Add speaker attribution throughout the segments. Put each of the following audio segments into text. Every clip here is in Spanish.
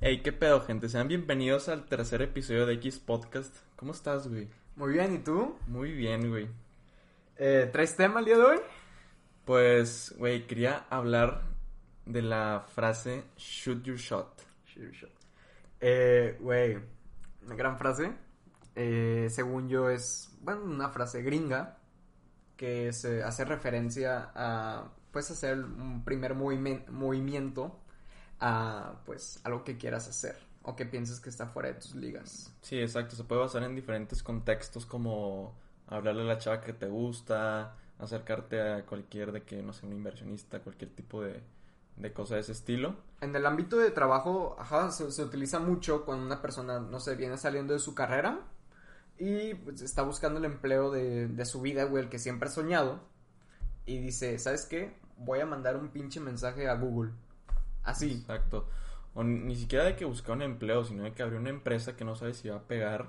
Speaker 1: Hey, qué pedo, gente. Sean bienvenidos al tercer episodio de X Podcast. ¿Cómo estás, güey?
Speaker 2: Muy bien, ¿y tú?
Speaker 1: Muy bien, güey.
Speaker 2: Eh, ¿Traes tema el día de hoy?
Speaker 1: Pues, güey, quería hablar de la frase shoot your shot.
Speaker 2: Shoot your shot. Eh, güey, una gran frase. Eh, según yo es, bueno, una frase gringa que se hace referencia a, pues, hacer un primer movimiento a, pues, algo que quieras hacer o que pienses que está fuera de tus ligas.
Speaker 1: Sí, exacto. Se puede basar en diferentes contextos como hablarle a la chava que te gusta, acercarte a cualquier de que, no sé, un inversionista, cualquier tipo de, de cosa de ese estilo.
Speaker 2: En el ámbito de trabajo, ajá, se, se, utiliza mucho cuando una persona, no sé, viene saliendo de su carrera y pues, está buscando el empleo de, de su vida, güey, el que siempre ha soñado. Y dice, ¿sabes qué? Voy a mandar un pinche mensaje a Google. Así.
Speaker 1: Exacto. O ni siquiera de que buscar un empleo, sino de que abrir una empresa que no sabes si va a pegar.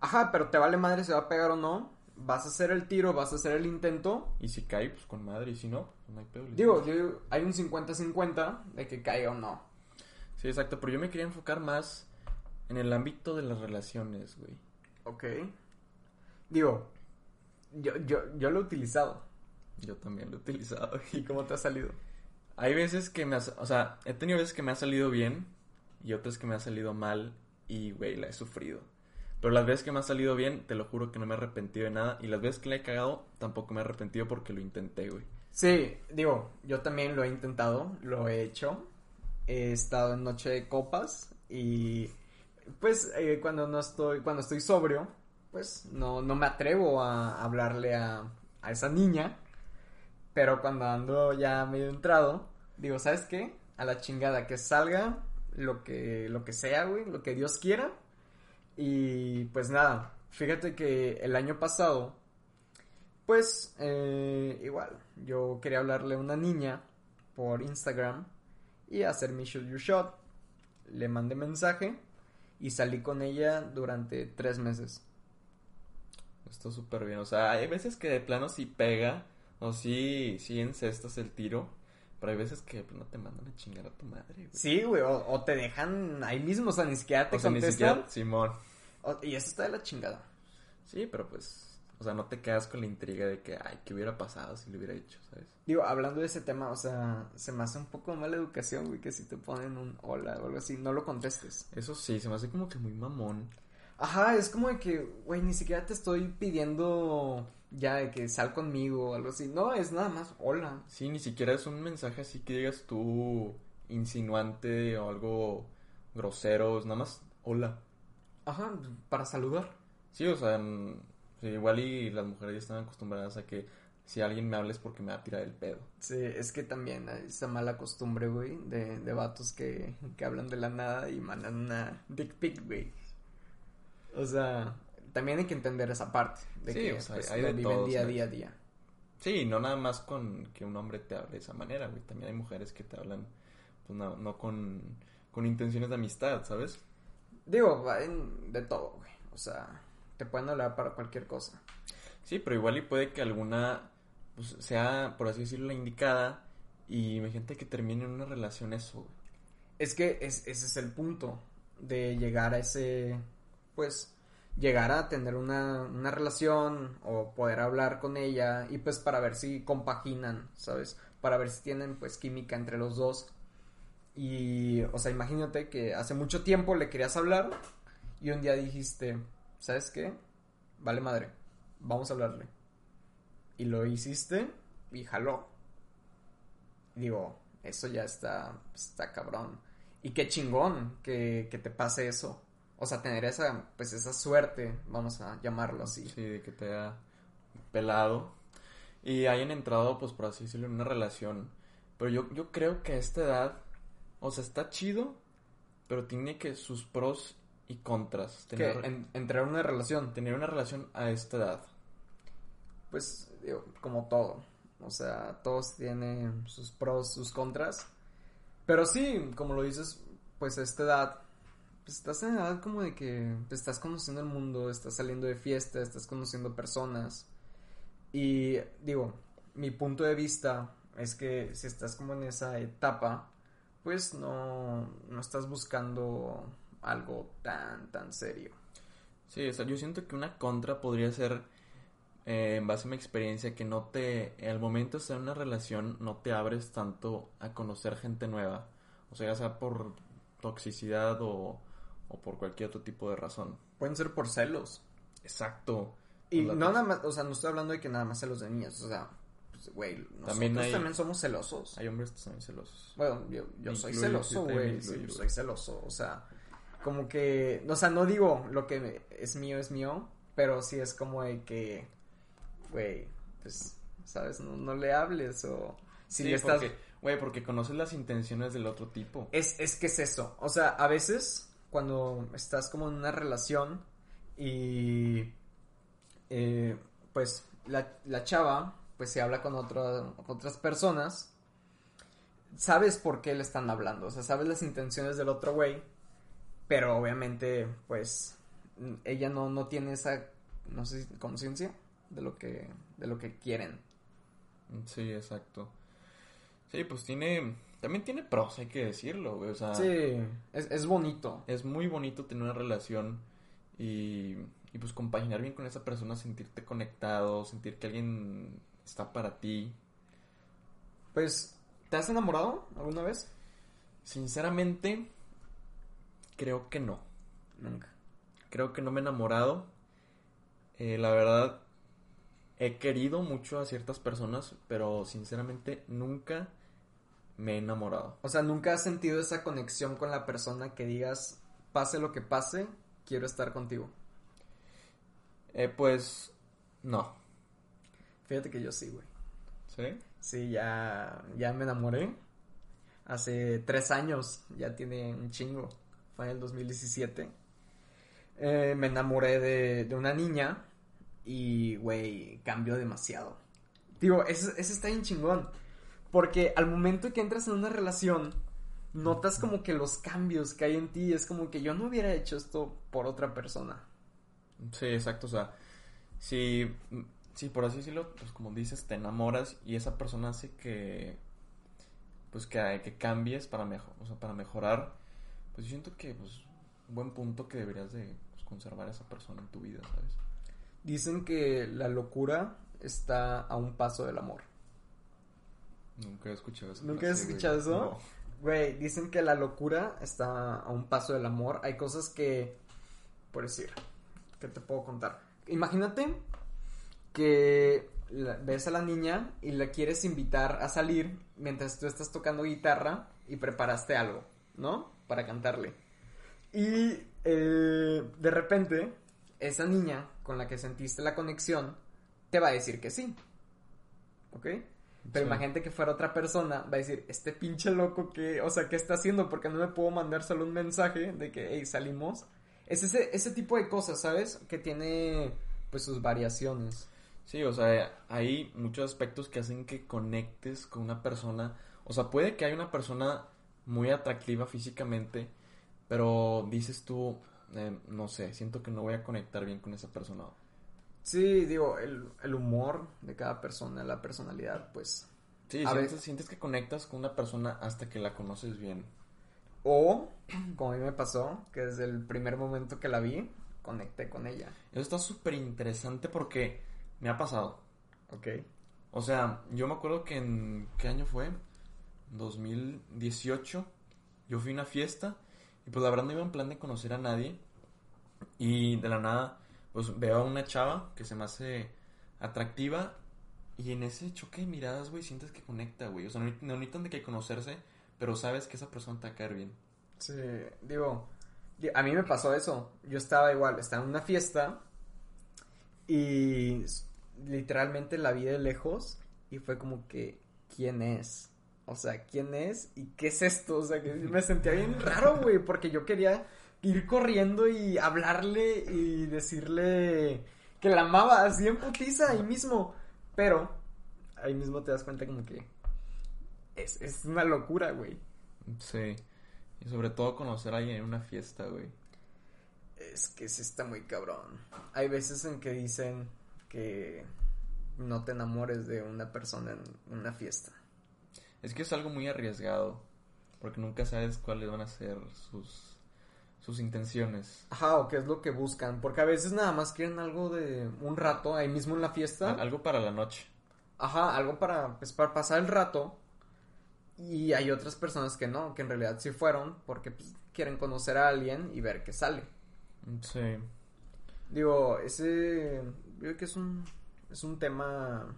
Speaker 2: Ajá, pero te vale madre si va a pegar o no. Vas a hacer el tiro, vas a hacer el intento.
Speaker 1: Y si cae, pues con madre. Y si no, pues no hay pedo.
Speaker 2: Digo, digo, hay un 50-50 de que caiga o no.
Speaker 1: Sí, exacto. Pero yo me quería enfocar más en el ámbito de las relaciones, güey.
Speaker 2: Ok. Digo, yo, yo, yo lo he utilizado.
Speaker 1: Yo también lo he utilizado.
Speaker 2: ¿Y cómo te ha salido?
Speaker 1: Hay veces que me ha, o sea, he tenido veces que me ha salido bien y otras que me ha salido mal y, güey, la he sufrido. Pero las veces que me ha salido bien, te lo juro que no me he arrepentido de nada. Y las veces que la he cagado, tampoco me he arrepentido porque lo intenté, güey.
Speaker 2: Sí, digo, yo también lo he intentado, lo he hecho. He estado en noche de copas y pues eh, cuando no estoy, cuando estoy sobrio, pues no, no me atrevo a hablarle a, a esa niña. Pero cuando ando ya medio entrado, digo, ¿sabes qué? A la chingada, que salga lo que, lo que sea, güey, lo que Dios quiera. Y pues nada, fíjate que el año pasado, pues eh, igual, yo quería hablarle a una niña por Instagram y hacer mi shoot your shot. Le mandé mensaje y salí con ella durante tres meses.
Speaker 1: Está súper bien, o sea, hay veces que de plano sí pega o sí, sí encestas el tiro. Pero hay veces que pues, no te mandan a chingar a tu madre, güey.
Speaker 2: Sí, güey, o, o, te dejan ahí mismo, o sea, ni siquiera te
Speaker 1: o sea,
Speaker 2: contestan.
Speaker 1: Ni siquiera, Simón.
Speaker 2: O, y eso está de la chingada.
Speaker 1: Sí, pero pues, o sea, no te quedas con la intriga de que, ay, ¿qué hubiera pasado si lo hubiera hecho, sabes?
Speaker 2: Digo, hablando de ese tema, o sea, se me hace un poco mala educación, güey, que si te ponen un hola o algo así, no lo contestes.
Speaker 1: Eso sí, se me hace como que muy mamón.
Speaker 2: Ajá, es como de que, güey, ni siquiera te estoy pidiendo ya de que sal conmigo o algo así. No, es nada más hola.
Speaker 1: Sí, ni siquiera es un mensaje así que digas tú insinuante o algo grosero, es nada más hola.
Speaker 2: Ajá, para saludar.
Speaker 1: Sí, o sea, sí, igual y las mujeres ya están acostumbradas a que si alguien me habla es porque me va a tirar el pedo.
Speaker 2: Sí, es que también hay esa mala costumbre, güey, de, de vatos que, que hablan de la nada y mandan una dick pic, güey. O sea, también hay que entender esa parte de
Speaker 1: sí,
Speaker 2: que
Speaker 1: o sea,
Speaker 2: pues,
Speaker 1: hay
Speaker 2: lo
Speaker 1: de
Speaker 2: viven
Speaker 1: todos,
Speaker 2: día a día a día.
Speaker 1: Sí, no nada más con que un hombre te hable de esa manera, güey. También hay mujeres que te hablan, pues no, no con, con intenciones de amistad, ¿sabes?
Speaker 2: Digo, de todo, güey. O sea, te pueden hablar para cualquier cosa.
Speaker 1: Sí, pero igual y puede que alguna pues, sea, por así decirlo, la indicada y imagínate que termine en una relación eso, güey.
Speaker 2: Es que es, ese es el punto de llegar a ese, pues, llegar a tener una, una relación o poder hablar con ella y pues para ver si compaginan, ¿sabes? Para ver si tienen pues química entre los dos. Y, o sea, imagínate que hace mucho tiempo le querías hablar y un día dijiste, ¿sabes qué? Vale madre, vamos a hablarle. Y lo hiciste y jaló. Digo, eso ya está, está cabrón. Y qué chingón que, que te pase eso. O sea, tener esa, pues esa suerte, vamos a llamarlo así.
Speaker 1: Sí, de que te haya pelado y hayan entrado, pues por así decirlo, en una relación. Pero yo, yo creo que a esta edad, o sea, está chido pero tiene que sus pros y contras. Tener,
Speaker 2: en- entrar en una relación,
Speaker 1: tener una relación a esta edad.
Speaker 2: pues, digo, como todo. O sea, todos tienen sus pros, sus contras. Pero sí, como lo dices, pues a esta edad, pues estás en edad como de que te estás conociendo el mundo, estás saliendo de fiesta, estás conociendo personas. Y digo, mi punto de vista es que si estás como en esa etapa, pues no, no estás buscando algo tan, tan serio.
Speaker 1: Sí, o sea, yo siento que una contra podría ser, eh, en base a mi experiencia, que no te, al momento de estar en una relación, no te abres tanto a conocer gente nueva. O sea, sea por toxicidad o, o por cualquier otro tipo de razón.
Speaker 2: Pueden ser por celos.
Speaker 1: Exacto.
Speaker 2: Y no nada más, o sea, no estoy hablando de que nada más celos de niñas, o sea, pues, güey, nosotros
Speaker 1: También
Speaker 2: somos celosos.
Speaker 1: Hay hombres que son celosos.
Speaker 2: Bueno, yo, yo soy
Speaker 1: incluyo,
Speaker 2: celoso, güey, sí, soy celoso, o sea, como que, o sea, no digo lo que es mío es mío, pero sí es como de que, güey, pues, sabes, no, no le hables o si
Speaker 1: sí,
Speaker 2: le estás...
Speaker 1: porque, güey, porque conoces las intenciones del otro tipo.
Speaker 2: Es, es que es eso. O sea, a veces cuando estás como en una relación y eh, pues la, chava pues se habla con otra- otras personas, sabes por qué le están hablando, o sea, sabes las intenciones del otro güey, pero obviamente pues ella no, no tiene esa, no sé, conciencia de lo que, de lo que quieren.
Speaker 1: Sí, exacto. Sí, pues tiene, también tiene pros, hay que decirlo, güey. O sea,
Speaker 2: Sí, es, es bonito.
Speaker 1: es muy bonito tener una relación y, y pues compaginar bien con esa persona, sentirte conectado, sentir que alguien está para ti.
Speaker 2: Pues, ¿te has enamorado alguna vez?
Speaker 1: Sinceramente, creo que no.
Speaker 2: Nunca.
Speaker 1: Creo que no me he enamorado. Eh, la verdad, he querido mucho a ciertas personas, pero sinceramente nunca me he enamorado.
Speaker 2: O sea, ¿nunca has sentido esa conexión con la persona que digas, pase lo que pase, quiero estar contigo?
Speaker 1: Eh, pues, no.
Speaker 2: Fíjate que yo sí, güey.
Speaker 1: ¿Sí?
Speaker 2: Sí, ya, ya me enamoré. Hace tres años, ya tiene un chingo. Fue en el 2017. Eh, me enamoré de, de una niña y, güey, cambió demasiado. Digo, ese, ese está bien chingón. Porque al momento que entras en una relación, notas como que los cambios que hay en ti. Es como que yo no hubiera hecho esto por otra persona.
Speaker 1: Sí, exacto. O sea, si, si por así decirlo, pues como dices, te enamoras y esa persona hace que, pues que, que cambies para, mejor, o sea, para mejorar, pues yo siento que, pues, un buen punto que deberías de pues, conservar a esa persona en tu vida, ¿sabes?
Speaker 2: Dicen que la locura está a un paso del amor.
Speaker 1: Nunca he escuchado eso.
Speaker 2: ¿Nunca has escuchado eso? Güey, dicen que la locura está a un paso del amor. Hay cosas que, por decir, ¿qué te puedo contar? Imagínate que la- ves a la niña y la quieres invitar a salir mientras tú estás tocando guitarra y preparaste algo, ¿no? Para cantarle. Y eh, de repente, esa niña con la que sentiste la conexión te va a decir que sí. ¿Ok? Pero
Speaker 1: Sí.
Speaker 2: imagínate que fuera otra persona, va a decir, este pinche loco que, o sea, ¿qué está haciendo? Porque no me puedo mandar solo un mensaje de que, hey, salimos. Es ese, ese tipo de cosas, ¿sabes? Que tiene, pues, sus variaciones.
Speaker 1: Sí, o sea, hay muchos aspectos que hacen que conectes con una persona. O sea, puede que haya una persona muy atractiva físicamente, pero dices tú, eh, no sé, siento que no voy a conectar bien con esa persona.
Speaker 2: Sí, digo, el, el humor de cada persona, la personalidad, pues.
Speaker 1: Sí,
Speaker 2: A
Speaker 1: sientes,
Speaker 2: ver.
Speaker 1: sientes que conectas con una persona hasta que la conoces bien.
Speaker 2: O, como a mí me pasó, que desde el primer momento que la vi, conecté con ella.
Speaker 1: Eso está súper interesante porque me ha pasado.
Speaker 2: ¿Ok?
Speaker 1: O sea, yo me acuerdo que en... ¿Qué año fue? 2018. Yo fui a una fiesta y pues la verdad no iba en plan de conocer a nadie. Y de la nada, pues veo a una chava que se me hace atractiva. Y en ese choque de miradas, güey, sientes que conecta, güey. O sea, no, necesitan de que conocerse, pero sabes que esa persona te va a caer bien.
Speaker 2: Sí, digo, di- a mí me pasó eso. Yo estaba igual, estaba en una fiesta y literalmente la vi de lejos y fue como que, ¿quién es? O sea, ¿quién es? ¿Y qué es esto? O sea, que me sentía bien raro, güey, porque yo quería ir corriendo y hablarle y decirle que la amaba así en putiza ahí mismo. Pero ahí mismo te das cuenta como que es, es una locura, güey.
Speaker 1: Sí. Y sobre todo conocer a alguien en una fiesta, güey.
Speaker 2: Es que sí está muy cabrón. Hay veces en que dicen que no te enamores de una persona en una fiesta.
Speaker 1: Es que es algo muy arriesgado. Porque nunca sabes cuáles van a ser sus, sus intenciones.
Speaker 2: Ajá, o qué es lo que buscan. Porque a veces nada más quieren algo de un rato ahí mismo en la fiesta.
Speaker 1: Al- Algo para la noche.
Speaker 2: Ajá, algo para, pues, para pasar el rato. Y hay otras personas que no, que en realidad sí fueron porque pues, quieren conocer a alguien y ver qué sale.
Speaker 1: Sí.
Speaker 2: Digo, ese. Yo creo que es un. Es un tema.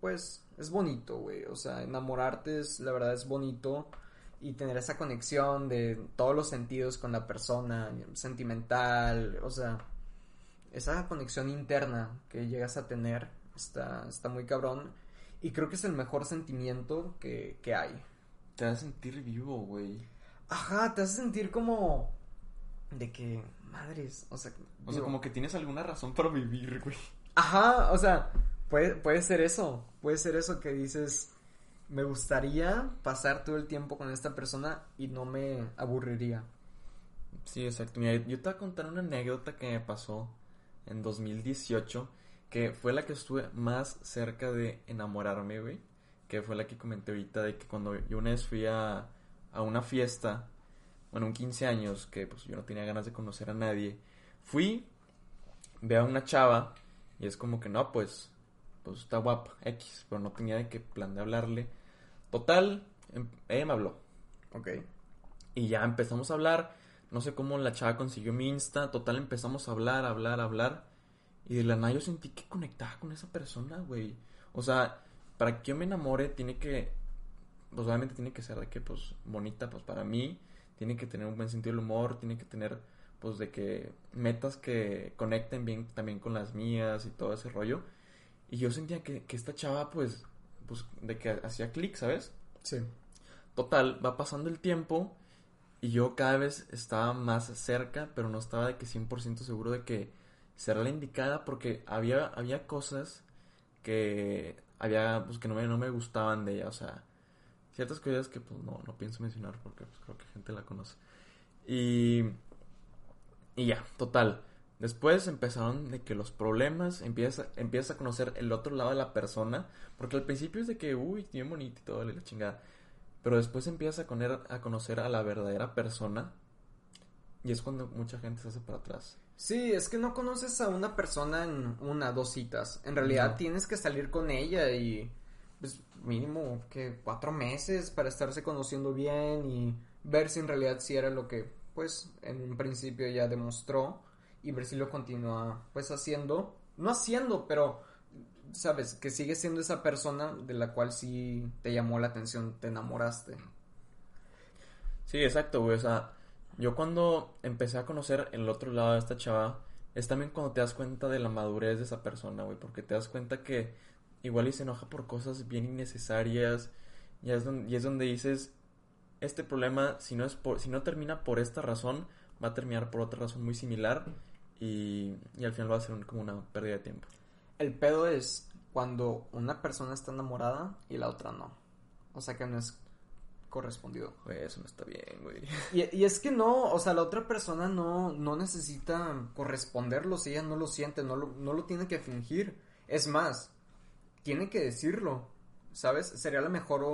Speaker 2: Pues. Es bonito, güey. O sea, enamorarte es. La verdad es bonito. Y tener esa conexión de todos los sentidos con la persona. Sentimental. O sea. Esa conexión interna que llegas a tener. Está, está muy cabrón. Y creo que es el mejor sentimiento que, que hay.
Speaker 1: Te hace sentir vivo, güey.
Speaker 2: Ajá, te hace sentir como. De que. Madres. O sea.
Speaker 1: O sea, como que tienes alguna razón para vivir, güey.
Speaker 2: Ajá, o sea, puede, puede ser eso, puede ser eso que dices, me gustaría pasar todo el tiempo con esta persona y no me aburriría.
Speaker 1: Sí, exacto. Mira, yo te voy a contar una anécdota que me pasó en 2018, que fue la que estuve más cerca de enamorarme, güey. Que fue la que comenté ahorita de que cuando yo una vez fui a, a una fiesta, bueno, un 15 años, que pues yo no tenía ganas de conocer a nadie, fui, veo a una chava y es como que no, pues, pues está guapa, X, pero no tenía de qué plan de hablarle. Total, em- ella me habló.
Speaker 2: Ok.
Speaker 1: Y ya empezamos a hablar. No sé cómo la chava consiguió mi Insta. Total, empezamos a hablar, hablar, hablar. Y de la nada yo sentí que conectaba con esa persona, güey. O sea, para que yo me enamore, tiene que. Pues obviamente tiene que ser de que, pues, bonita, pues para mí. Tiene que tener un buen sentido del humor. Tiene que tener, pues, de que metas que conecten bien también con las mías y todo ese rollo. Y yo sentía que, que esta chava, pues, pues, de que hacía clic, ¿sabes?
Speaker 2: Sí.
Speaker 1: Total, va pasando el tiempo y yo cada vez estaba más cerca, pero no estaba de que 100% seguro de que será la indicada porque había, había cosas que había, pues que no me, no me gustaban de ella, o sea, ciertas cosas que pues no, no pienso mencionar porque pues creo que gente la conoce. Y, y ya, total. Después empezaron de que los problemas, empieza, empieza a conocer el otro lado de la persona, porque al principio es de que, uy, bien bonito y todo, la chingada. Pero después empiezas a, coner- a conocer a la verdadera persona. Y es cuando mucha gente se hace para atrás.
Speaker 2: Sí, es que no conoces a una persona en una, dos citas. En realidad
Speaker 1: No.
Speaker 2: tienes que salir con ella y pues mínimo que cuatro meses para estarse conociendo bien y ver si en realidad si era lo que pues en un principio ya demostró y si lo continúa pues haciendo. No haciendo, pero sabes que sigue siendo esa persona de la cual sí te llamó la atención, te enamoraste.
Speaker 1: Sí, exacto, güey. O sea, yo cuando empecé a conocer el otro lado de esta chava, es también cuando te das cuenta de la madurez de esa persona, güey. Porque te das cuenta que igual y se enoja por cosas bien innecesarias. Y es donde, y es donde dices, este problema, si no, es por, si no termina por esta razón, va a terminar por otra razón muy similar. Y, y al final va a ser un- como una pérdida de tiempo.
Speaker 2: El pedo es cuando una persona está enamorada y la otra no. O sea que no es correspondido.
Speaker 1: Güey, eso no está bien, güey.
Speaker 2: Y, y es que no, o sea, la otra persona no, no necesita corresponderlo si ella no lo siente, no lo, no lo tiene que fingir. Es más, tiene que decirlo, ¿sabes? Sería la mejor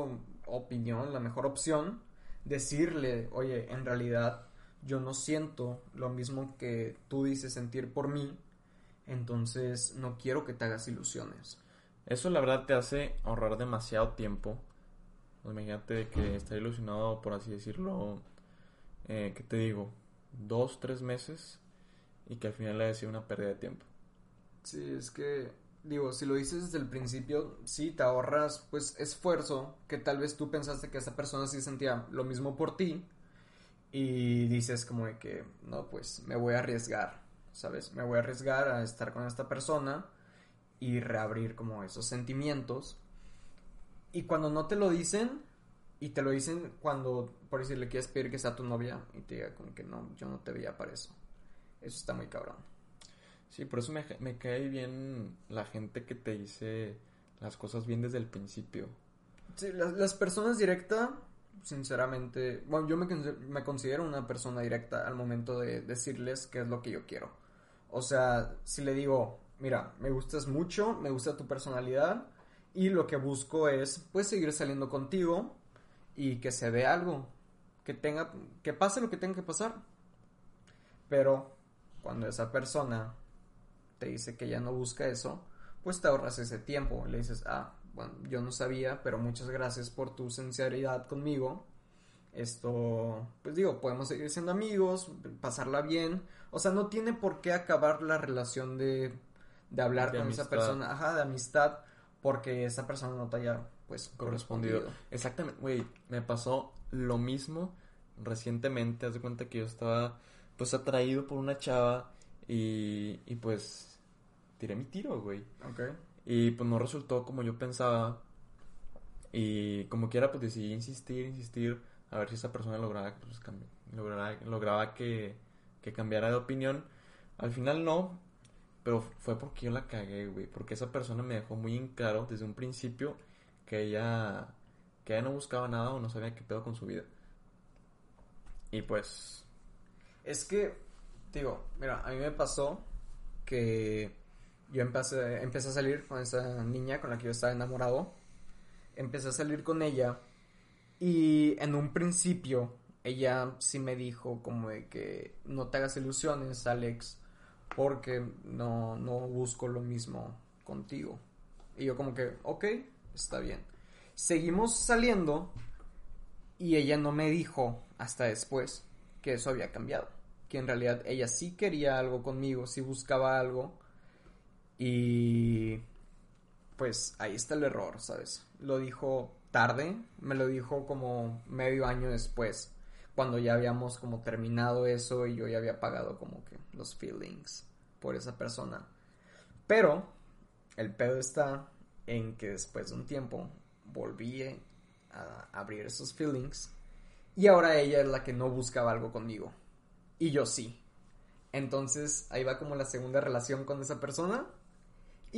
Speaker 2: opinión, la mejor opción decirle, oye, en realidad yo no siento lo mismo que tú dices sentir por mí, entonces no quiero que te hagas ilusiones.
Speaker 1: Eso la verdad te hace ahorrar demasiado tiempo. Imagínate que estar ilusionado, por así decirlo, eh, ¿qué te digo? Dos, tres meses y que al final haya sido una pérdida de tiempo.
Speaker 2: Sí, es que, digo, si lo dices desde el principio, sí, te ahorras, pues, esfuerzo, que tal vez tú pensaste que esa persona sí sentía lo mismo por ti, y dices como de que, no, pues, me voy a arriesgar, ¿sabes? Me voy a arriesgar a estar con esta persona y reabrir como esos sentimientos. Y cuando no te lo dicen, Y te lo dicen cuando, por decir, le quieres pedir que sea tu novia y te diga como que no, yo no te veía para eso. Eso está muy cabrón.
Speaker 1: Sí, por eso me, me cae bien la gente que te dice las cosas bien desde el principio.
Speaker 2: Sí, las, las personas directas, sinceramente, bueno, yo me, me considero una persona directa al momento de decirles qué es lo que yo quiero. O sea, si le digo, mira, me gustas mucho, me gusta tu personalidad y lo que busco es, pues, seguir saliendo contigo y que se dé algo, que tenga, que pase lo que tenga que pasar. Pero cuando esa persona te dice que ya no busca eso, pues te ahorras ese tiempo. Le dices, ah, bueno, yo no sabía, pero muchas gracias por tu sinceridad conmigo. Esto, pues digo, podemos seguir siendo amigos, pasarla bien. O sea, no tiene por qué acabar la relación de, de hablar
Speaker 1: De
Speaker 2: con esa persona, ajá, de amistad, porque esa persona no te haya, pues,
Speaker 1: correspondido.
Speaker 2: correspondido.
Speaker 1: Exactamente, güey, me pasó lo mismo recientemente. Haz de cuenta que yo estaba, pues, atraído por una chava y, y pues, tiré mi tiro, güey.
Speaker 2: Ok.
Speaker 1: Y pues no resultó como yo pensaba. Y como quiera, pues decidí insistir, insistir, a ver si esa persona lograba, pues, lograba que, que cambiara de opinión. Al final no, pero fue porque yo la cagué, güey. Porque esa persona me dejó muy en claro desde un principio que ella, que ella no buscaba nada o no sabía qué pedo con su vida. Y pues,
Speaker 2: Es que, digo, mira, a mí me pasó que yo empecé, empecé a salir con esa niña con la que yo estaba enamorado. Empecé a salir con ella y en un principio ella sí me dijo como de que no te hagas ilusiones, Alex, porque no, no busco lo mismo contigo. Y yo como que, ok, está bien. Seguimos saliendo y ella no me dijo hasta después que eso había cambiado. Que en realidad ella sí quería algo conmigo, sí buscaba algo. Y pues ahí está el error, ¿sabes? Lo dijo tarde, me lo dijo como medio año después, cuando ya habíamos como terminado eso y yo ya había pagado como que los feelings por esa persona. Pero el pedo está en que después de un tiempo volví a abrir esos feelings y ahora ella es la que no buscaba algo conmigo y yo sí. Entonces ahí va como la segunda relación con esa persona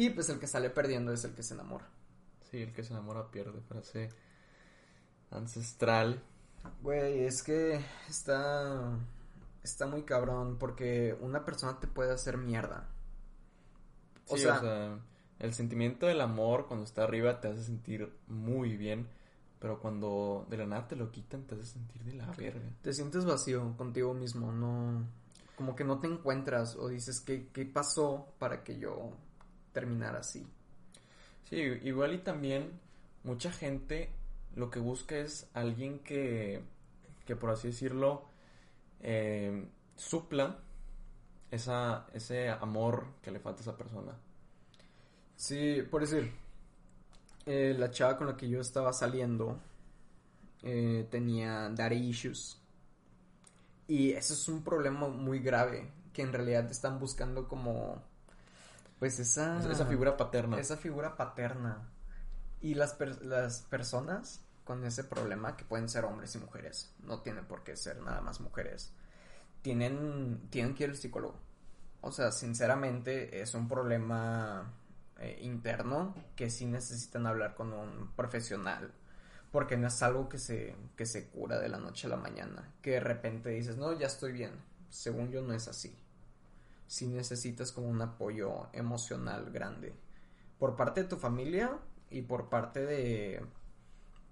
Speaker 2: y pues el que sale perdiendo es el que se enamora.
Speaker 1: sí, el que se enamora pierde, frase ancestral.
Speaker 2: Güey, es que está está muy cabrón porque una persona te puede hacer mierda. O
Speaker 1: Sí,
Speaker 2: sea-
Speaker 1: el sentimiento del amor cuando está arriba te hace sentir muy bien, pero cuando de la nada te lo quitan te hace sentir de la verga.
Speaker 2: Te sientes vacío contigo mismo, no como que no te encuentras o dices qué qué pasó para que yo terminara así.
Speaker 1: Sí, igual y también mucha gente lo que busca es alguien que, que por así decirlo, eh, supla esa, ese amor que le falta a esa persona.
Speaker 2: Sí, por decir, eh, la chava con la que yo estaba saliendo eh, tenía daddy issues. Y eso es un problema muy grave, que en realidad están buscando como, pues esa...
Speaker 1: Esa- esa figura paterna.
Speaker 2: Esa figura paterna. Y las, per- las personas con ese problema, que pueden ser hombres y mujeres, no tienen por qué ser nada más mujeres, tienen, tienen que ir al psicólogo. O sea, sinceramente es un problema eh, interno que sí necesitan hablar con un profesional. Porque no es algo que se, que se cura de la noche a la mañana. Que de repente dices, no, ya estoy bien. Según yo no es así. Si necesitas como un apoyo emocional grande. Por parte de tu familia y por parte de,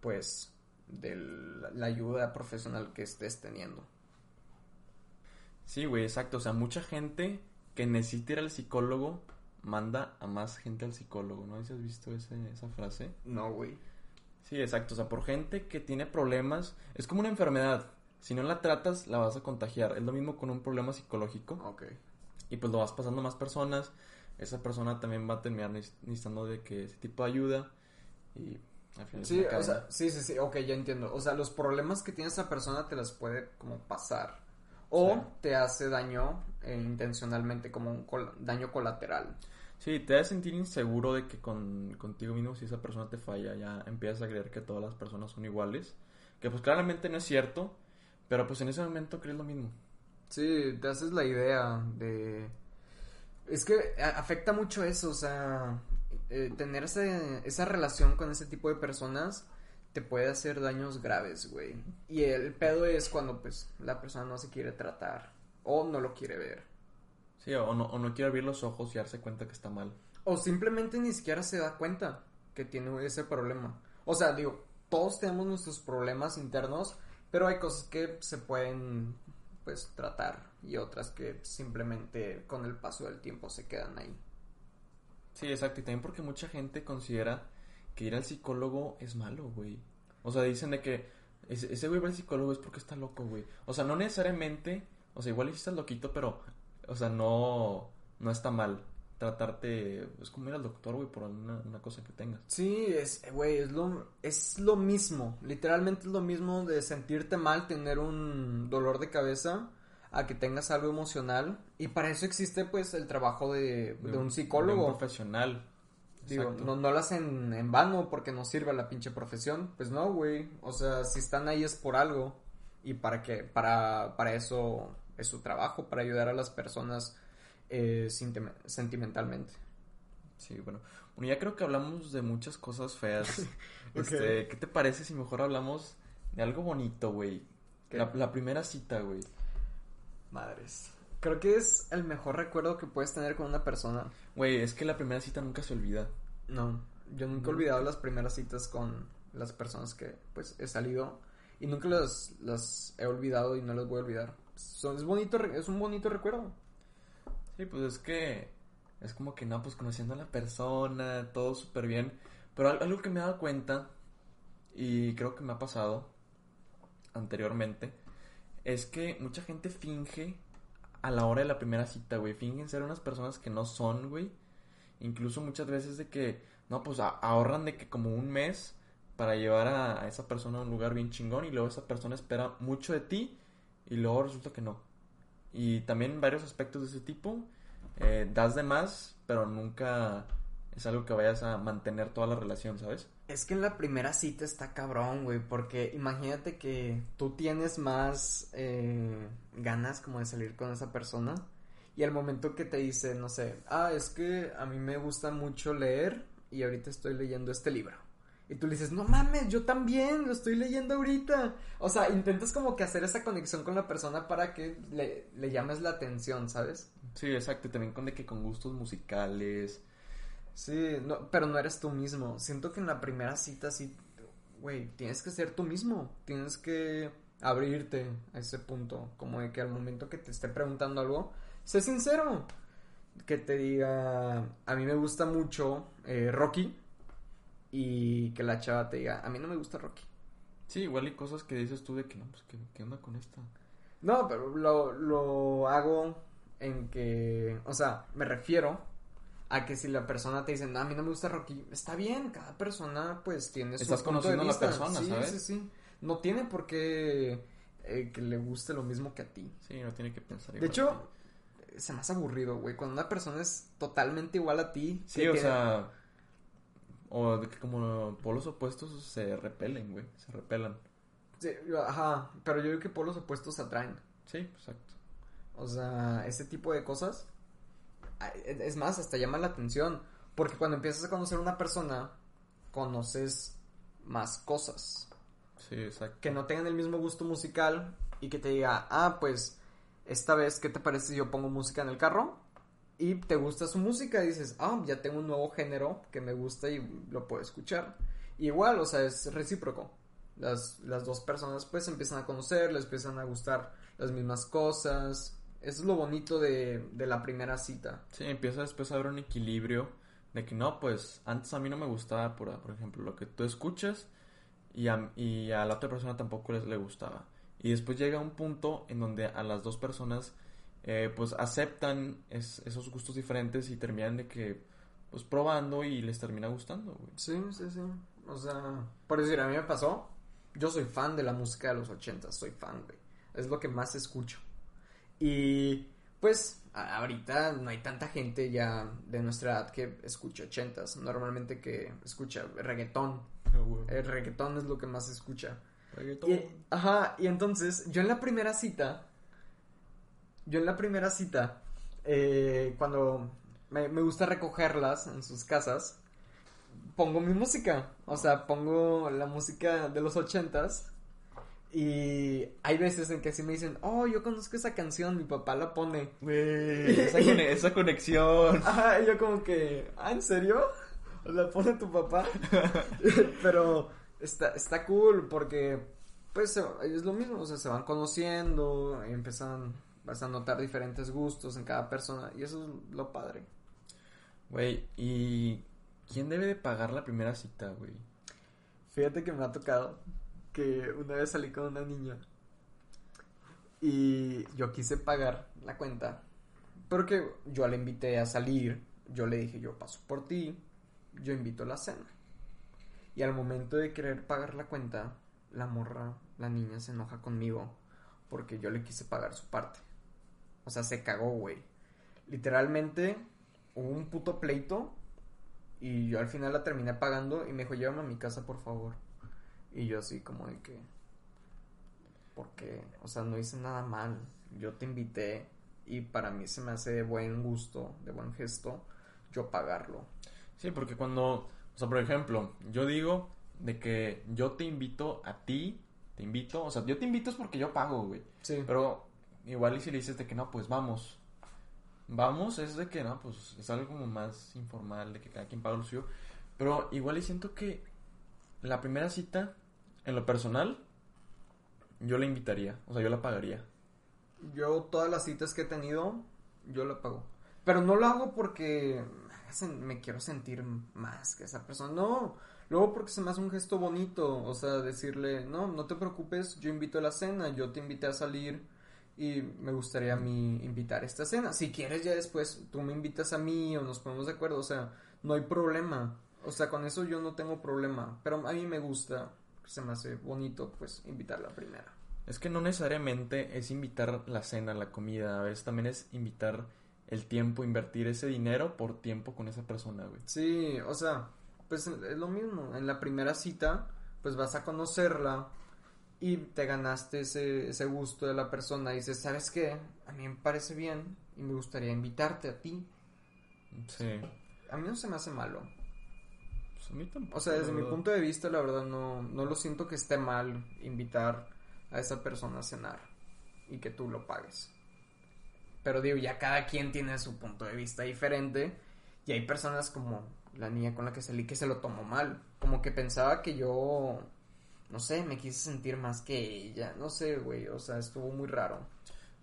Speaker 2: pues, de la ayuda profesional que estés teniendo.
Speaker 1: Sí, güey, exacto. O sea, mucha gente que necesita ir al psicólogo manda a más gente al psicólogo, ¿no? ¿Sí ¿Has visto ese- esa frase?
Speaker 2: No, güey.
Speaker 1: Sí, exacto. O sea, por gente que tiene problemas, es como una enfermedad. Si no la tratas, la vas a contagiar. Es lo mismo con un problema psicológico.
Speaker 2: Ok.
Speaker 1: Y pues lo vas pasando a más personas. Esa persona también va a terminar neces- necesitando de que ese tipo de ayuda. Y al final
Speaker 2: Sí, o sea, sí, sí, sí, ok, ya entiendo. O sea, los problemas que tiene esa persona te las puede como pasar. O
Speaker 1: Sí.
Speaker 2: te hace daño eh, intencionalmente, como un col- daño colateral.
Speaker 1: Sí, te hace sentir inseguro de que con, contigo mismo, si esa persona te falla, ya empiezas a creer que todas las personas son iguales. Que pues claramente no es cierto, pero pues en ese momento crees lo mismo.
Speaker 2: Sí, te haces la idea de... Es que afecta mucho eso, o sea, eh, tener esa relación con ese tipo de personas te puede hacer daños graves, güey. Y el pedo es cuando pues la persona no se quiere tratar o no lo quiere ver.
Speaker 1: Sí, o no, o no quiere abrir los ojos y darse cuenta que está mal.
Speaker 2: O simplemente ni siquiera se da cuenta que tiene ese problema. O sea, digo, todos tenemos nuestros problemas internos, pero hay cosas que se pueden pues tratar y otras que simplemente con el paso del tiempo se quedan ahí.
Speaker 1: Sí, exacto, y también porque mucha gente considera que ir al psicólogo es malo, güey. O sea, dicen de que ese, güey va al psicólogo es porque está loco, güey. O sea, no necesariamente, o sea, igual estás loquito, pero, o sea, no, no está mal tratarte, es como ir al doctor, güey, por una, una, cosa que tengas.
Speaker 2: Sí, es, güey, es lo, es lo mismo, literalmente es lo mismo de sentirte mal, tener un dolor de cabeza, a que tengas algo emocional, y para eso existe, pues, el trabajo de, de, un psicólogo.
Speaker 1: De un profesional.
Speaker 2: Digo, no, no lo hacen en vano porque no sirve la pinche profesión, pues no, güey, o sea, si están ahí es por algo, y para que, para, para eso es su trabajo, para ayudar a las personas eh, sentimentalmente.
Speaker 1: Sí, bueno. Bueno, ya creo que hablamos de muchas cosas feas. este, ¿Qué te parece si mejor hablamos de algo bonito, güey? La, la, primera cita, güey.
Speaker 2: Madres. Creo que es el mejor recuerdo que puedes tener con una persona.
Speaker 1: Güey, es que la primera cita nunca se olvida.
Speaker 2: No, yo nunca he olvidado las primeras citas con las personas que, pues, he salido. Y nunca las, las he olvidado y no las voy a olvidar. Son, es bonito, es un bonito recuerdo.
Speaker 1: Sí, pues es que es como que no, pues conociendo a la persona, todo súper bien. Pero algo que me he dado cuenta, y creo que me ha pasado anteriormente, es que mucha gente finge a la hora de la primera cita, güey. Fingen ser unas personas que no son, güey. Incluso muchas veces de que, no, pues ahorran de que como un mes para llevar a, a, esa persona a un lugar bien chingón y luego esa persona espera mucho de ti y luego resulta que no. Y también varios aspectos de ese tipo. Eh, das de más, pero nunca es algo que vayas a mantener toda la relación, ¿sabes?
Speaker 2: Es que en la primera cita está cabrón, güey, porque imagínate que tú tienes más eh, ganas como de salir con esa persona y al momento que te dice, no sé, ah, es que a mí me gusta mucho leer y ahorita estoy leyendo este libro. Y tú le dices, no mames, yo también lo estoy leyendo ahorita. O sea, intentas como que hacer esa conexión con la persona para que le, le llames la atención, ¿sabes?
Speaker 1: Sí, exacto. También con de que con gustos musicales.
Speaker 2: Sí, no, pero no eres tú mismo. Siento que en la primera cita sí, güey, tienes que ser tú mismo. Tienes que abrirte a ese punto. Como de que al momento que te esté preguntando algo, sé sincero. Que te diga, a mí me gusta mucho eh, Rocky y que la chava te diga, a mí no me gusta Rocky.
Speaker 1: Sí, igual hay cosas que dices tú de que no, pues ¿qué, qué onda con esta?
Speaker 2: No, pero lo, lo hago en que, o sea, me refiero a que si la persona te dice, no, a mí no me gusta Rocky, está bien, cada persona pues tiene
Speaker 1: su Estás conociendo a la persona,
Speaker 2: sí,
Speaker 1: ¿sabes?
Speaker 2: Sí, sí, No tiene por qué eh, que le guste lo mismo que a ti.
Speaker 1: Sí, no tiene que pensar
Speaker 2: igual. De hecho, se me hace aburrido, güey, cuando una persona es totalmente igual a ti.
Speaker 1: Sí, o sea o de que como polos opuestos se repelen, güey. Se repelan.
Speaker 2: Sí, ajá. Pero yo digo que polos opuestos se atraen.
Speaker 1: Sí, exacto.
Speaker 2: O sea, ese tipo de cosas. Es más, hasta llama la atención. Porque cuando empiezas a conocer a una persona, conoces más cosas.
Speaker 1: Sí, exacto.
Speaker 2: Que no tengan el mismo gusto musical y que te diga, ah, pues, esta vez, ¿qué te parece si yo pongo música en el carro? Y te gusta su música y dices, ah, ya tengo un nuevo género que me gusta y lo puedo escuchar. igual, o sea, es recíproco. Las, las dos personas pues empiezan a conocer, les empiezan a gustar las mismas cosas. Eso es lo bonito de, de la primera cita.
Speaker 1: Sí, empieza después a haber un equilibrio de que no, pues antes a mí no me gustaba, por, por ejemplo, lo que tú escuchas y a, y a la otra persona tampoco les le gustaba. Y después llega un punto en donde a las dos personas eh, pues aceptan esos gustos diferentes y terminan de que, pues probando y les termina gustando, güey.
Speaker 2: Sí, sí, sí. O sea, por decir, a mí me pasó, yo soy fan de la música de los ochentas, soy fan, güey. Es lo que más escucho. Y pues ahorita no hay tanta gente ya de nuestra edad que escuche ochentas. Normalmente que escucha reggaetón. El reggaetón es lo que más escucha.
Speaker 1: Reggaetón.
Speaker 2: Y- ajá, y entonces, yo en la primera cita, yo en la primera cita, eh, cuando me, me gusta recogerlas en sus casas, pongo mi música, o sea, pongo la música de los ochentas. Y hay veces en que sí me dicen, oh, yo conozco esa canción, mi papá la pone.
Speaker 1: Esa, cone- esa conexión.
Speaker 2: Ajá, y yo como que, ¿ah, en serio? ¿La pone tu papá? Pero está, está cool porque, pues, es lo mismo, o sea, se van conociendo, empiezan, vas a notar diferentes gustos en cada persona, y eso es lo padre.
Speaker 1: Güey, ¿y quién debe de pagar la primera cita, güey?
Speaker 2: Fíjate que me ha tocado que una vez salí con una niña y yo quise pagar la cuenta porque yo la invité a salir, yo le dije yo paso por ti, yo invito a la cena. Y al momento de querer pagar la cuenta, la morra, la niña se enoja conmigo porque yo le quise pagar su parte. O sea, se cagó, güey. Literalmente hubo un puto pleito y yo al final la terminé pagando y me dijo, llévame a mi casa, por favor. Y yo así como de que... Porque, o sea, no hice nada mal. Yo te invité y para mí se me hace de buen gusto, de buen gesto, yo pagarlo.
Speaker 1: Sí, porque cuando, o sea, por ejemplo, yo digo de que yo te invito a ti, te invito, o sea, yo te invito es porque yo pago, güey.
Speaker 2: Sí.
Speaker 1: Pero igual y si le dices de que no, pues vamos. Vamos es de que no, pues es algo como más informal, de que cada quien paga lo suyo. Pero igual y siento que la primera cita, en lo personal, yo la invitaría, o sea, yo la pagaría.
Speaker 2: Yo todas las citas que he tenido, yo lo pago. Pero no lo hago porque me quiero sentir más que esa persona. No, luego porque se me hace un gesto bonito. O sea, decirle, no, no te preocupes, yo invito a la cena, yo te invité a salir y me gustaría a mí invitar a esta cena. Si quieres ya después tú me invitas a mí o nos ponemos de acuerdo. O sea, no hay problema. O sea, con eso yo no tengo problema. Pero a mí me gusta, se me hace bonito, pues, invitar la primera.
Speaker 1: Es que no necesariamente es invitar la cena, la comida, a veces también es invitar el tiempo, invertir ese dinero por tiempo con esa persona, güey.
Speaker 2: Sí, o sea, pues es lo mismo. En la primera cita, pues vas a conocerla y te ganaste ese, ese gusto de la persona. Y dices, ¿sabes qué? A mí me parece bien y me gustaría invitarte a ti.
Speaker 1: Sí.
Speaker 2: A mí no se me hace malo.
Speaker 1: Pues a mí tampoco.
Speaker 2: O sea, desde mi punto de vista, la verdad, no, no lo siento que esté mal invitar a esa persona a cenar y que tú lo pagues. Pero digo, ya cada quien tiene su punto de vista diferente y hay personas como la niña con la que salí que se lo tomó mal. Como que pensaba que yo, no sé, me quise sentir más que ella. No sé, güey, o sea, estuvo muy raro.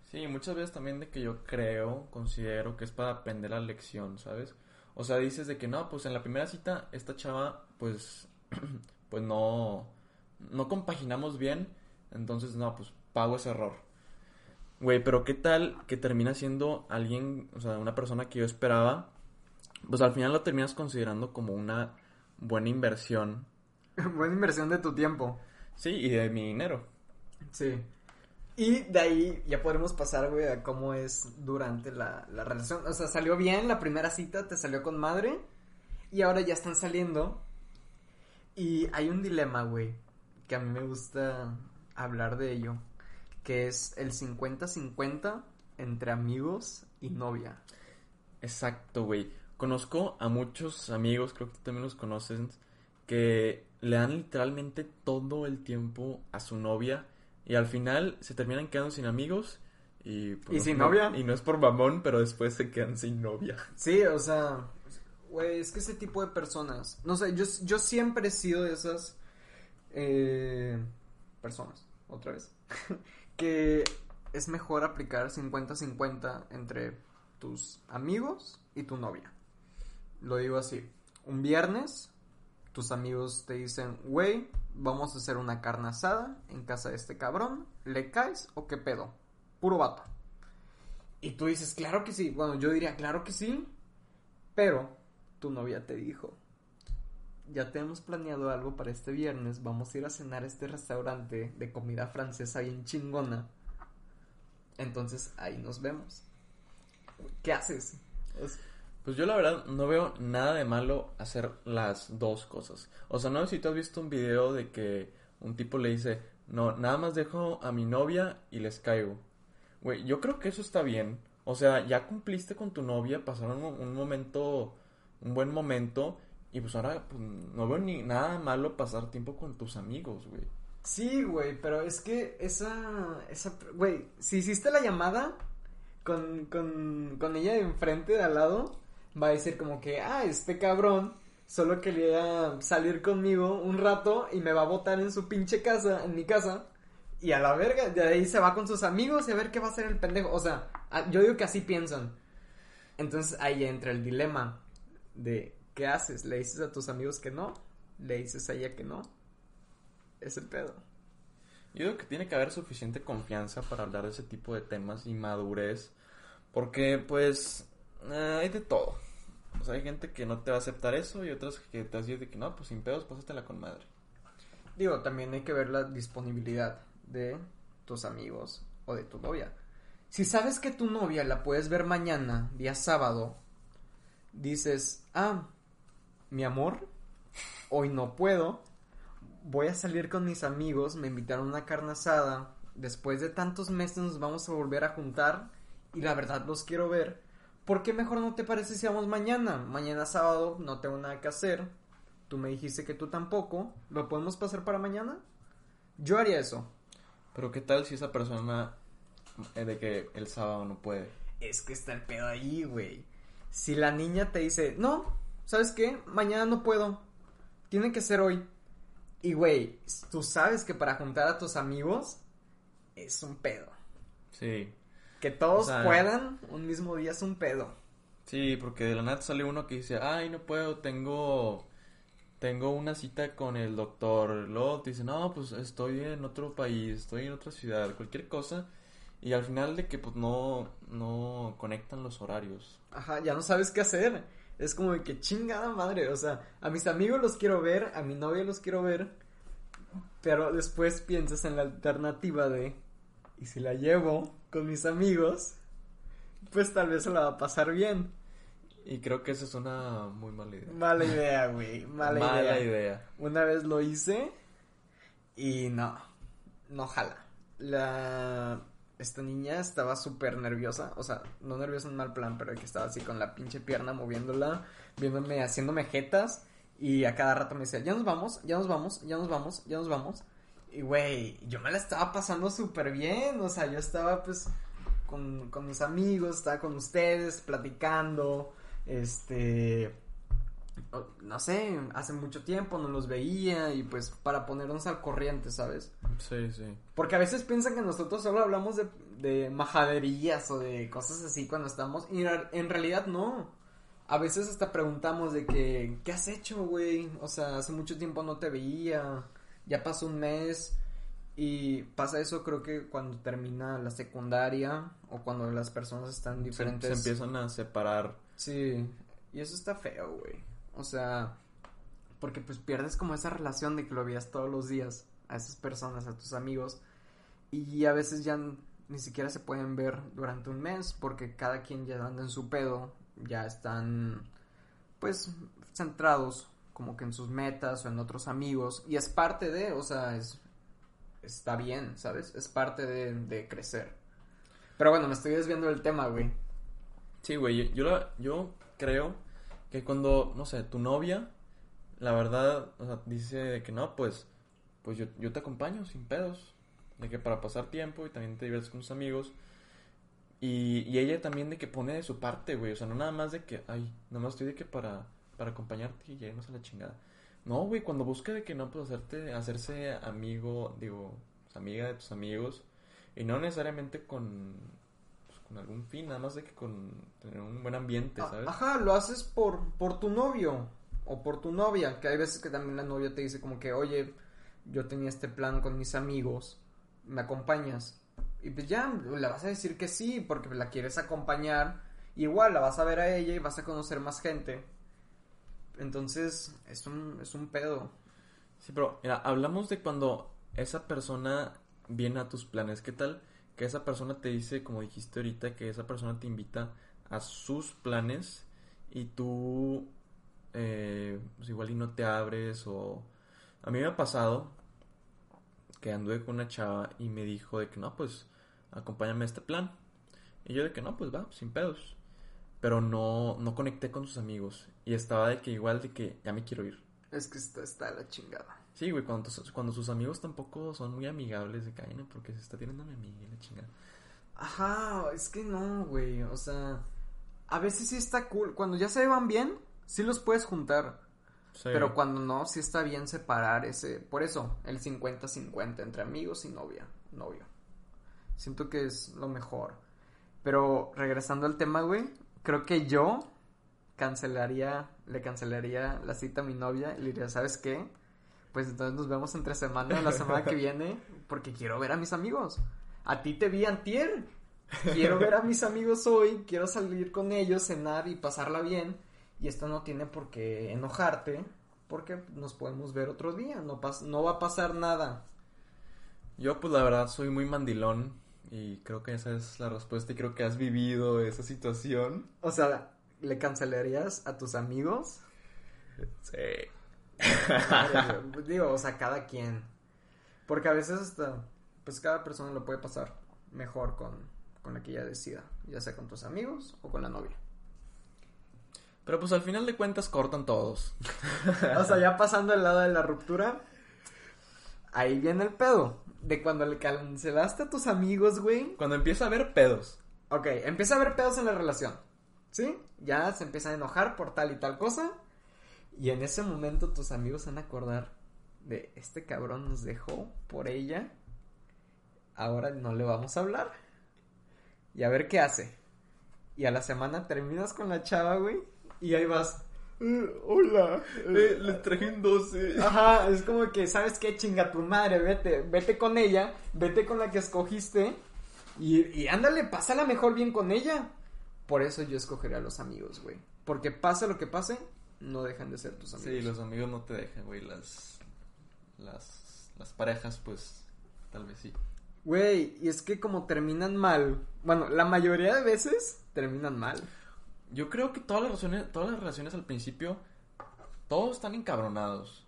Speaker 1: Sí, muchas veces también de que yo creo, considero que es para aprender la lección, ¿sabes? O sea, dices de que no, pues en la primera cita esta chava, pues, pues no, no compaginamos bien, entonces no, pues pago ese error. Güey, pero ¿qué tal que termina siendo alguien, o sea, una persona que yo esperaba? Pues al final lo terminas considerando como una buena inversión,
Speaker 2: Buena inversión de tu tiempo.
Speaker 1: sí, y de mi dinero.
Speaker 2: Sí. Y de ahí ya podremos pasar, güey, a cómo es durante la, la relación. O sea, salió bien la primera cita, te salió con madre. Y ahora ya están saliendo. Y hay un dilema, güey, que a mí me gusta hablar de ello. Que es el 50-50 entre amigos y novia.
Speaker 1: Exacto, güey. Conozco a muchos amigos, creo que tú también los conoces, que le dan literalmente todo el tiempo a su novia y al final se terminan quedando sin amigos y... pues,
Speaker 2: ¿Y sin
Speaker 1: no-
Speaker 2: novia?
Speaker 1: Y no es por mamón, pero después se quedan sin novia.
Speaker 2: Sí, o sea, güey, es que ese tipo de personas, no sé, yo, yo siempre he sido de esas eh, personas, otra vez, que es mejor aplicar 50-50 entre tus amigos y tu novia. Lo digo así, un viernes tus amigos te dicen, güey, vamos a hacer una carne asada en casa de este cabrón, ¿le caes o qué pedo? Puro vato. Y tú dices, claro que sí. Bueno, yo diría, claro que sí. Pero tu novia te dijo, ya tenemos planeado algo para este viernes. Vamos a ir a cenar a este restaurante de comida francesa bien chingona. Entonces ahí nos vemos. ¿Qué haces? Es-
Speaker 1: Pues yo la verdad no veo nada de malo hacer las dos cosas. O sea, no sé si tú has visto un video de que un tipo le dice, no, nada más dejo a mi novia y les caigo. Güey, yo creo que eso está bien. O sea, ya cumpliste con tu novia, pasaron un, un momento, un buen momento, y pues ahora pues, no veo ni nada malo pasar tiempo con tus amigos, güey.
Speaker 2: Sí, güey, pero es que esa, esa, güey, si hiciste la llamada con, con, con ella de enfrente, de al lado, va a decir como que, ah, este cabrón solo quería salir conmigo un rato y me va a botar en su pinche casa, en mi casa, y a la verga, de ahí se va con sus amigos y a ver qué va a hacer el pendejo. O sea, yo digo que así piensan. Entonces ahí entra el dilema de, ¿qué haces? ¿Le dices a tus amigos que no? ¿Le dices a ella que no? Es el pedo.
Speaker 1: Yo digo que tiene que haber suficiente confianza para hablar de ese tipo de temas y madurez. Porque, pues, eh, hay de todo. O sea, hay gente que no te va a aceptar eso y otras que te decir de que no, pues sin pedos, pásatela con madre.
Speaker 2: Digo, también hay que ver la disponibilidad de tus amigos o de tu novia. Si sabes que tu novia la puedes ver mañana, día sábado, dices, ah, mi amor, hoy no puedo, voy a salir con mis amigos, me invitaron a una carne asada, después de tantos meses nos vamos a volver a juntar y la verdad los quiero ver. ¿Por qué mejor no te parece si vamos mañana? Mañana sábado no tengo nada que hacer. Tú me dijiste que tú tampoco. ¿Lo podemos pasar para mañana? Yo haría eso.
Speaker 1: Pero ¿qué tal si esa persona eh, de que el sábado no puede?
Speaker 2: Es que está el pedo ahí, güey. Si la niña te dice, no, ¿sabes qué? Mañana no puedo. Tiene que ser hoy. Y, güey, tú sabes que para juntar a tus amigos es un pedo.
Speaker 1: Sí.
Speaker 2: Que todos
Speaker 1: O sea-
Speaker 2: puedan un mismo día es un pedo.
Speaker 1: Sí, porque de la nada sale uno que dice, ay, no puedo, tengo, tengo una cita con el doctor. Luego te dice, no, pues estoy en otro país, estoy en otra ciudad, cualquier cosa. Y al final de que pues no, no conectan los horarios.
Speaker 2: Ajá, ya no sabes qué hacer. Es como de que chingada madre. O sea, a mis amigos los quiero ver, a mi novia los quiero ver. Pero después piensas en la alternativa de. ¿Y si la llevo con mis amigos? Pues tal vez se la va a pasar bien.
Speaker 1: Y creo que esa es una muy mala idea.
Speaker 2: Mala idea, güey. Mala, idea.
Speaker 1: idea.
Speaker 2: Una vez lo hice y no, no jala. La esta niña estaba súper nerviosa, o sea, no nerviosa en mal plan, pero que estaba así con la pinche pierna moviéndola, viéndome, haciéndome jetas y a cada rato me decía, ya nos vamos, ya nos vamos, ya nos vamos, ya nos vamos. Y güey, yo me la estaba pasando súper bien, o sea, yo estaba pues con, con mis amigos, estaba con ustedes, platicando, este, no sé, hace mucho tiempo no los veía y pues para ponernos al corriente, ¿sabes?
Speaker 1: Sí, sí.
Speaker 2: Porque a veces piensan que nosotros solo hablamos de, de majaderías o de cosas así cuando estamos y en en realidad no. A veces hasta preguntamos de que, ¿qué has hecho, güey? O sea, hace mucho tiempo no te veía, ya pasó un mes y pasa eso creo que cuando termina la secundaria o cuando las personas están
Speaker 1: Se,
Speaker 2: diferentes.
Speaker 1: se empiezan a separar.
Speaker 2: Sí, y eso está feo, güey. O sea, porque pues pierdes como esa relación de que lo veías todos los días a esas personas, a tus amigos, y a veces ya ni siquiera se pueden ver durante un mes porque cada quien ya anda en su pedo, ya están pues centrados como que en sus metas o en otros amigos, y es parte de, o sea, es está bien, ¿sabes? Es parte de, de crecer. Pero bueno, me estoy desviando del tema, güey.
Speaker 1: Sí, güey, yo, yo, la- yo creo que cuando, no sé, tu novia, la verdad, o sea, dice que no, pues, pues yo, yo te acompaño sin pedos, de que para pasar tiempo y también te diviertes con tus amigos. Y, y ella también de que pone de su parte, güey, o sea, no nada más de que, ay, nada más estoy de que para, para acompañarte y lleguemos a la chingada. No, güey, cuando busca de que no, pues hacerte, hacerse amigo, digo, pues, amiga de tus amigos, y no necesariamente con, pues, con algún fin, nada más de que con tener un buen ambiente,
Speaker 2: Ah,
Speaker 1: ¿sabes?
Speaker 2: Ajá, lo haces por, por tu novio o por tu novia, que hay veces que también la novia te dice como que, oye, yo tenía este plan con mis amigos, ¿me acompañas? Y pues ya, le vas a decir que sí, porque la quieres acompañar, igual la vas a ver a ella y vas a conocer más gente. Entonces, es un, es un pedo.
Speaker 1: Sí, pero mira, hablamos de cuando esa persona viene a tus planes. ¿Qué tal que esa persona te dice, como dijiste ahorita, que esa persona te invita a sus planes y tú, eh, pues igual y no te abres o... A mí me ha pasado que anduve con una chava y me dijo de que no, pues acompáñame a este plan. Y yo de que no, pues va, sin pedos. Pero no, no conecté con sus amigos. Y estaba de que igual de que ya me quiero ir.
Speaker 2: Es que está, está la chingada.
Speaker 1: Sí, güey, cuando, cuando sus amigos tampoco son muy amigables de caen porque se está tirando a mi amiga y la chingada.
Speaker 2: Ajá, es que no, güey, o sea, a veces sí está cool. Cuando ya se van bien, sí los puedes juntar.
Speaker 1: Sí.
Speaker 2: Pero cuando no, sí está bien separar ese. Por eso, el 50-50 entre amigos y novia, novio. Siento que es lo mejor. Pero regresando al tema, güey, creo que yo cancelaría, le cancelaría la cita a mi novia y le diría, ¿sabes qué? Pues entonces nos vemos entre semana, la semana que viene, porque quiero ver a mis amigos. A ti te vi antier. Quiero ver a mis amigos hoy, quiero salir con ellos, cenar y pasarla bien. Y esto no tiene por qué enojarte, porque nos podemos ver otro día, no, pas no va a pasar nada.
Speaker 1: Yo, pues la verdad, soy muy mandilón y creo que esa es la respuesta y creo que has vivido esa situación.
Speaker 2: O sea, ¿le cancelarías a tus amigos?
Speaker 1: Sí.
Speaker 2: Digo, o sea, cada quien. Porque a veces hasta, pues cada persona lo puede pasar mejor con, con la que ella decida, ya sea con tus amigos o con la novia.
Speaker 1: Pero pues al final de cuentas cortan todos.
Speaker 2: o sea, ya pasando al lado de la ruptura, ahí viene el pedo. De cuando le cancelaste a tus amigos, güey.
Speaker 1: Cuando empieza a haber pedos.
Speaker 2: Ok, empieza a haber pedos en la relación. ¿Sí? Ya se empieza a enojar por tal y tal cosa. Y en ese momento tus amigos van a acordar de este cabrón nos dejó por ella. Ahora no le vamos a hablar. Y a ver qué hace. Y a la semana terminas con la chava, güey. Y ahí vas. "Eh, hola.
Speaker 1: Eh, les traje un 12.
Speaker 2: Ajá, es como que, ¿sabes qué? Chinga tu madre, vete, vete con ella, vete con la que escogiste y, y ándale, pásala mejor bien con ella. Por eso yo escogería a los amigos, güey. Porque pase lo que pase, no dejan de ser tus amigos.
Speaker 1: Sí, los amigos no te dejan, güey. Las, las, las parejas, pues, tal vez sí.
Speaker 2: Güey, y es que como terminan mal, bueno, la mayoría de veces terminan mal.
Speaker 1: Yo creo que todas las relaciones, todas las relaciones al principio, todos están encabronados.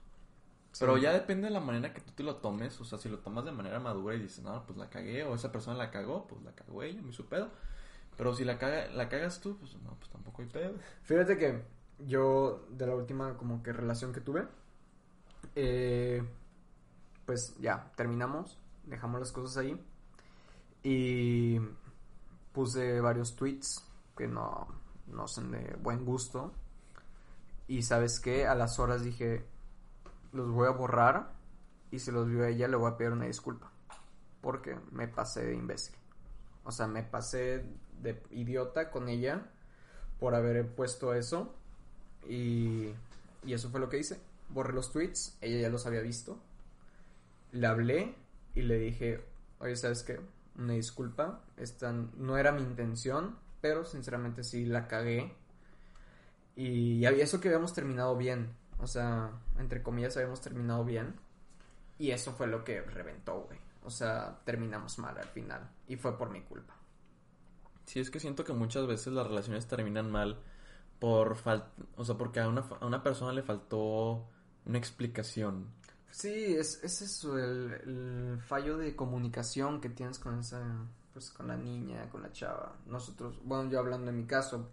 Speaker 1: Pero ya depende de la manera que tú te lo tomes. O sea, si lo tomas de manera madura y dices, no, pues la cagué, o esa persona la cagó, pues la cagó ella, me hizo pedo. Pero si la, caga, la cagas tú, pues no, pues tampoco hay pedo.
Speaker 2: Fíjate que yo, de la última como que relación que tuve, eh, pues ya, terminamos, dejamos las cosas ahí. Y puse varios tweets que no, no son de buen gusto. Y sabes qué, a las horas dije, los voy a borrar y si los vio a ella le voy a pedir una disculpa. Porque me pasé de imbécil. O sea, me pasé de idiota con ella por haber puesto eso. Y, y eso fue lo que hice. Borré los tweets, ella ya los había visto. Le hablé y le dije, oye, ¿sabes qué? Una disculpa, esta no era mi intención, pero sinceramente sí la cagué. Y ya- eso que habíamos terminado bien, o sea, entre comillas habíamos terminado bien. Y eso fue lo que reventó, güey. O sea, terminamos mal al final. Y fue por mi culpa.
Speaker 1: Sí, es que siento que muchas veces las relaciones terminan mal por falta, o sea, porque a una, a una persona le faltó una explicación.
Speaker 2: Sí, es, es eso, el, el fallo de comunicación que tienes con esa, pues con la niña, con la chava. Nosotros, bueno, yo hablando en mi caso.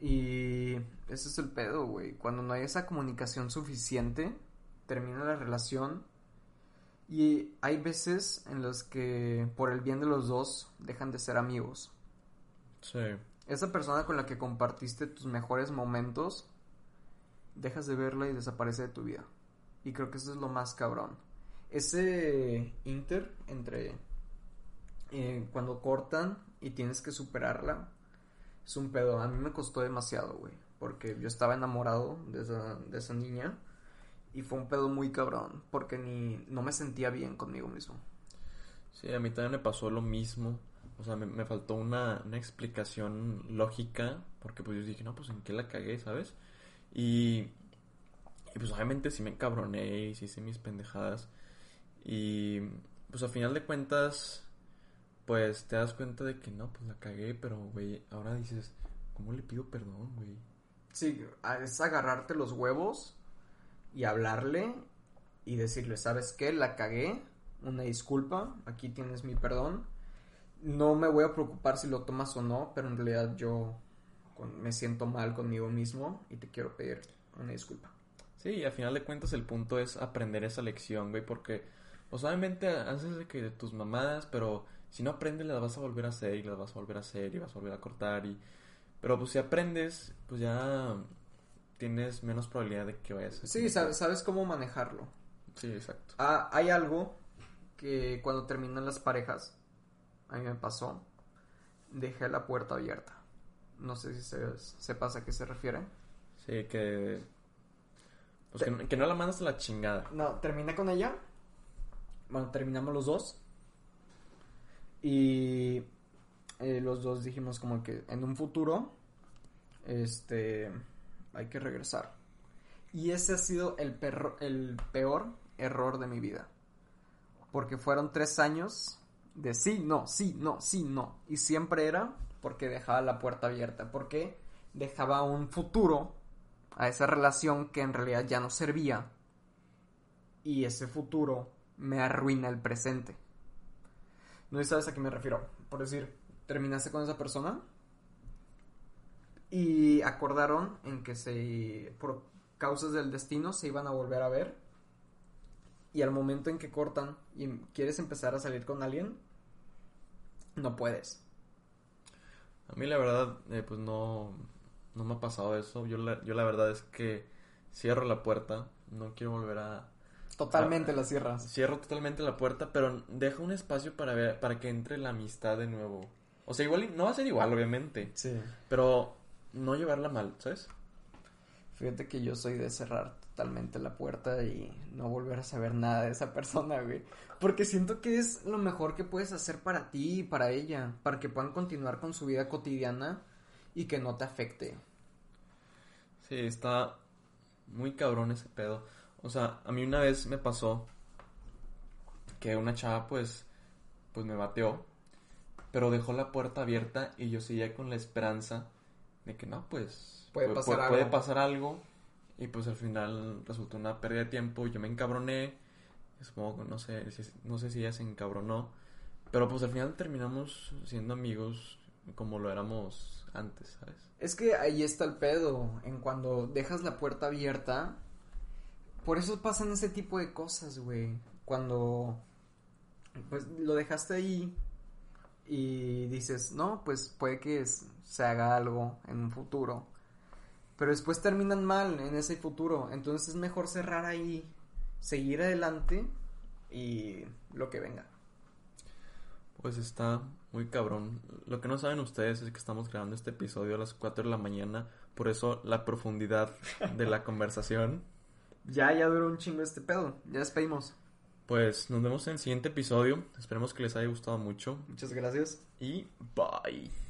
Speaker 2: Y ese es el pedo, güey. Cuando no hay esa comunicación suficiente, termina la relación. Y hay veces en las que, por el bien de los dos, dejan de ser amigos.
Speaker 1: Sí.
Speaker 2: Esa persona con la que compartiste tus mejores momentos, dejas de verla y desaparece de tu vida. Y creo que eso es lo más cabrón. Ese inter entre eh, cuando cortan y tienes que superarla, es un pedo. A mí me costó demasiado, güey. Porque yo estaba enamorado de esa, de esa niña. Y fue un pedo muy cabrón. Porque ni no me sentía bien conmigo mismo.
Speaker 1: Sí, a mí también me pasó lo mismo. O sea, me, me faltó una, una explicación lógica. Porque pues yo dije, no, pues en qué la cagué, ¿sabes? Y, y pues obviamente sí me encabroné y sí hice mis pendejadas. Y pues a final de cuentas, pues te das cuenta de que no, pues la cagué, pero güey, ahora dices, ¿cómo le pido perdón, güey?
Speaker 2: Sí, es agarrarte los huevos y hablarle y decirle, ¿sabes qué? La cagué, una disculpa, aquí tienes mi perdón. No me voy a preocupar si lo tomas o no, pero en realidad yo me siento mal conmigo mismo y te quiero pedir una disculpa.
Speaker 1: Sí, y al final de cuentas el punto es aprender esa lección, güey, porque pues obviamente haces de que tus mamadas, pero si no aprendes las vas a volver a hacer y las vas a volver a hacer y vas a volver a cortar y... Pero pues si aprendes, pues ya tienes menos probabilidad de que vayas a...
Speaker 2: Sí, sabes, sabes cómo manejarlo.
Speaker 1: Sí, exacto.
Speaker 2: Ah, hay algo que cuando terminan las parejas, a mí me pasó, dejé la puerta abierta. No sé si se, sepas a qué se refiere.
Speaker 1: Sí, que... Pues que, no- que no la mandas a la chingada.
Speaker 2: No, terminé con ella. Bueno, terminamos los dos. Y eh, los dos dijimos como que en un futuro, este, hay que regresar. Y ese ha sido el, peor error de mi vida. Porque fueron tres años de sí, no, sí, no, sí, no. Y siempre era porque dejaba la puerta abierta. Porque dejaba un futuro a esa relación que en realidad ya no servía. Y ese futuro me arruina el presente. No sabes a qué me refiero. Por decir, terminaste con esa persona y acordaron en que se por causas del destino se iban a volver a ver. Y al momento en que cortan y quieres empezar a salir con alguien no puedes.
Speaker 1: A mí la verdad, eh, pues no, no me ha pasado eso. Yo la, yo la verdad es que cierro la puerta, no quiero volver a...
Speaker 2: totalmente la cierras.
Speaker 1: Cierro totalmente la puerta, pero dejo un espacio para ver, para que entre la amistad de nuevo. O sea, igual, no va a ser igual, obviamente,
Speaker 2: sí.
Speaker 1: Pero no llevarla mal, ¿sabes?
Speaker 2: Fíjate que yo soy de cerrar totalmente la puerta y no volver a saber nada de esa persona, güey. Porque siento que es lo mejor que puedes hacer para ti y para ella, para que puedan continuar con su vida cotidiana y que no te afecte.
Speaker 1: Sí, está muy cabrón ese pedo. O sea, a mí una vez me pasó que una chava pues pues me bateó, pero dejó la puerta abierta y yo seguía con la esperanza de que no, pues
Speaker 2: Puede
Speaker 1: pu-
Speaker 2: pasar
Speaker 1: pu- puede
Speaker 2: algo.
Speaker 1: pasar algo y pues al final resultó una pérdida de tiempo yo me encabroné. Supongo que no sé, no sé si ella se encabronó, pero pues al final terminamos siendo amigos como lo éramos antes, ¿sabes?
Speaker 2: Es que ahí está el pedo, en cuando dejas la puerta abierta. Por eso pasan ese tipo de cosas, güey. Cuando pues lo dejaste ahí y dices, no, pues puede que es- se haga algo en un futuro. Pero después terminan mal en ese futuro. Entonces es mejor cerrar ahí, seguir adelante y lo que venga.
Speaker 1: Pues está muy cabrón. Lo que no saben ustedes es que estamos grabando este episodio a las 4 de la mañana. Por eso la profundidad de la conversación.
Speaker 2: Ya, ya duró un chingo este pedo. Ya despedimos.
Speaker 1: Pues nos vemos en el siguiente episodio. Esperemos que les haya gustado mucho.
Speaker 2: Muchas gracias.
Speaker 1: Y bye.